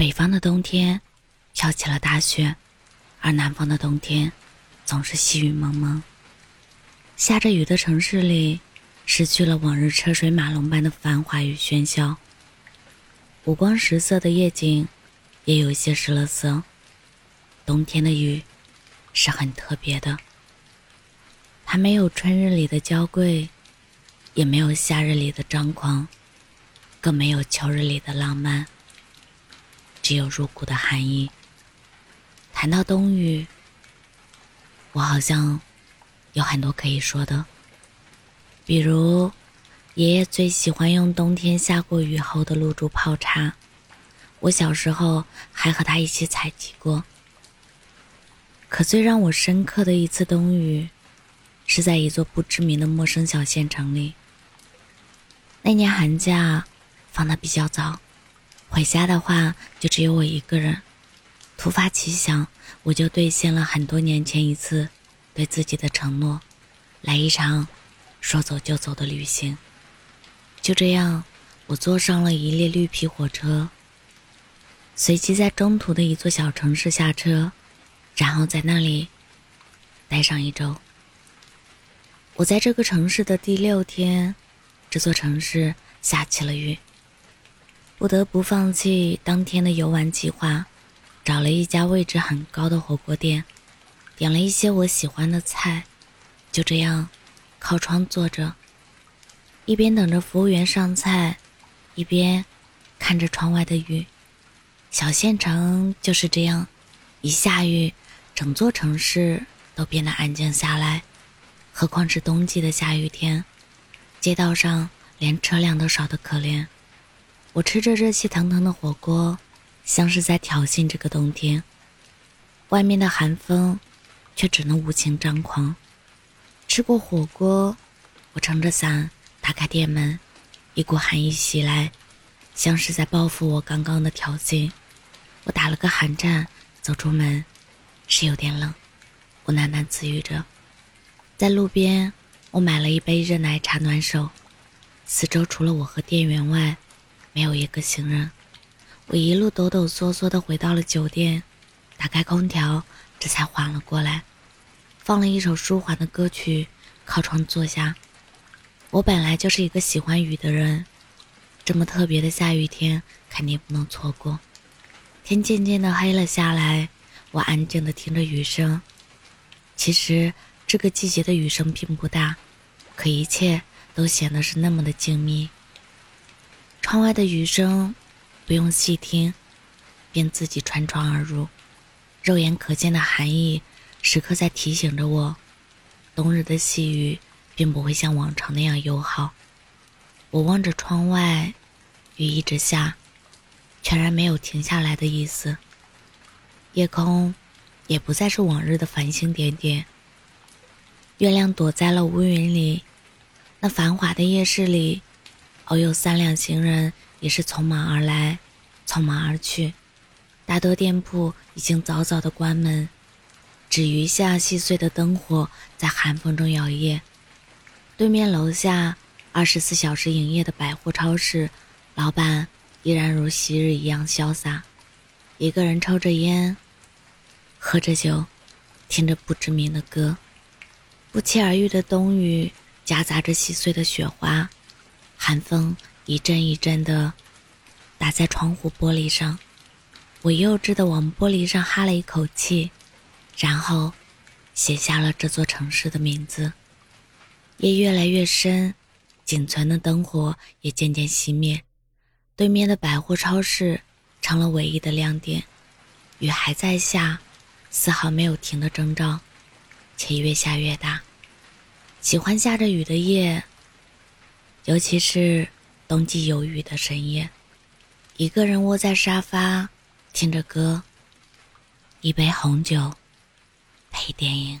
北方的冬天飘起了大雪，而南方的冬天总是细雨蒙蒙。下着雨的城市里，失去了往日车水马龙般的繁华与喧嚣。五光十色的夜景也有些失了色。冬天的雨是很特别的，它没有春日里的娇贵，也没有夏日里的张狂。更没有秋日里的浪漫，只有入骨的含义。谈到冬雨，我好像有很多可以说的，比如爷爷最喜欢用冬天下过雨后的露珠泡茶，我小时候还和他一起采集过。可最让我深刻的一次冬雨，是在一座不知名的陌生小县城里。那年寒假。放的比较早，回家的话就只有我一个人。突发奇想，我就兑现了很多年前一次对自己的承诺，来一场说走就走的旅行。就这样，我坐上了一列绿皮火车，随即在中途的一座小城市下车，然后在那里待上一周。我在这个城市的第六天，这座城市下起了雨。不得不放弃当天的游玩计划，找了一家位置很高的火锅店，点了一些我喜欢的菜，就这样靠窗坐着，一边等着服务员上菜，一边看着窗外的雨。小县城就是这样，一下雨，整座城市都变得安静下来，何况是冬季的下雨天，街道上连车辆都少得可怜。我吃着热气腾腾的火锅，像是在挑衅这个冬天。外面的寒风，却只能无情张狂。吃过火锅，我撑着伞打开店门，一股寒意袭来，像是在报复我刚刚的挑衅。我打了个寒战，走出门，是有点冷。我喃喃自语着。在路边，我买了一杯热奶茶暖手。四周除了我和店员外，没有一个行人，我一路抖抖嗦嗦的回到了酒店，打开空调，这才缓了过来，放了一首舒缓的歌曲，靠窗坐下。我本来就是一个喜欢雨的人，这么特别的下雨天肯定不能错过。天渐渐的黑了下来，我安静的听着雨声。其实这个季节的雨声并不大，可一切都显得是那么的静谧。窗外的雨声，不用细听，便自己穿窗而入。肉眼可见的寒意，时刻在提醒着我，冬日的细雨并不会像往常那样友好。我望着窗外，雨一直下，全然没有停下来的意思。夜空，也不再是往日的繁星点点。月亮躲在了乌云里，那繁华的夜市里。偶有三两行人，也是匆忙而来，匆忙而去。大多店铺已经早早的关门，只余下细碎的灯火在寒风中摇曳。对面楼下二十四小时营业的百货超市，老板依然如昔日一样潇洒，一个人抽着烟，喝着酒，听着不知名的歌。不期而遇的冬雨，夹杂着细碎的雪花。寒风一阵一阵的打在窗户玻璃上，我幼稚的往玻璃上哈了一口气，然后写下了这座城市的名字。夜越来越深，仅存的灯火也渐渐熄灭，对面的百货超市成了唯一的亮点。雨还在下，丝毫没有停的征兆，且越下越大。喜欢下着雨的夜。尤其是冬季有雨的深夜，一个人窝在沙发，听着歌，一杯红酒，配电影。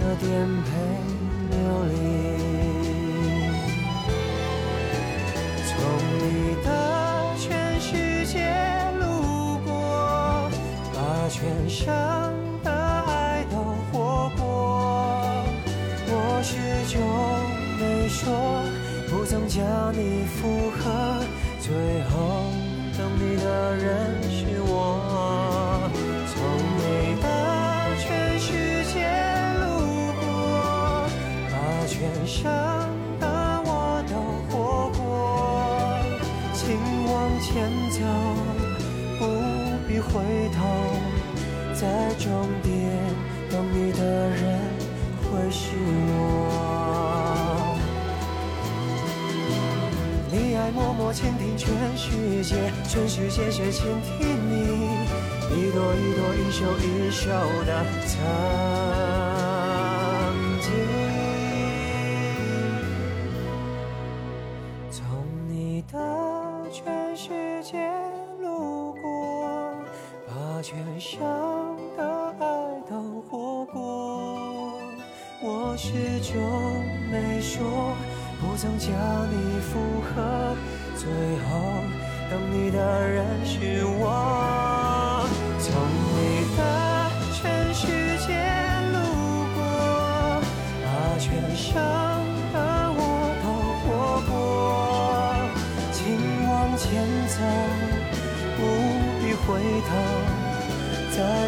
的颠沛流离。必回头，在终点等你的人会是我。你爱默默倾听全世界，全世界却倾听你，一朵一朵，一首一首的疼把全盛的爱都活过。我始终没说，不曾将你附和，最后等你的人是我。从你的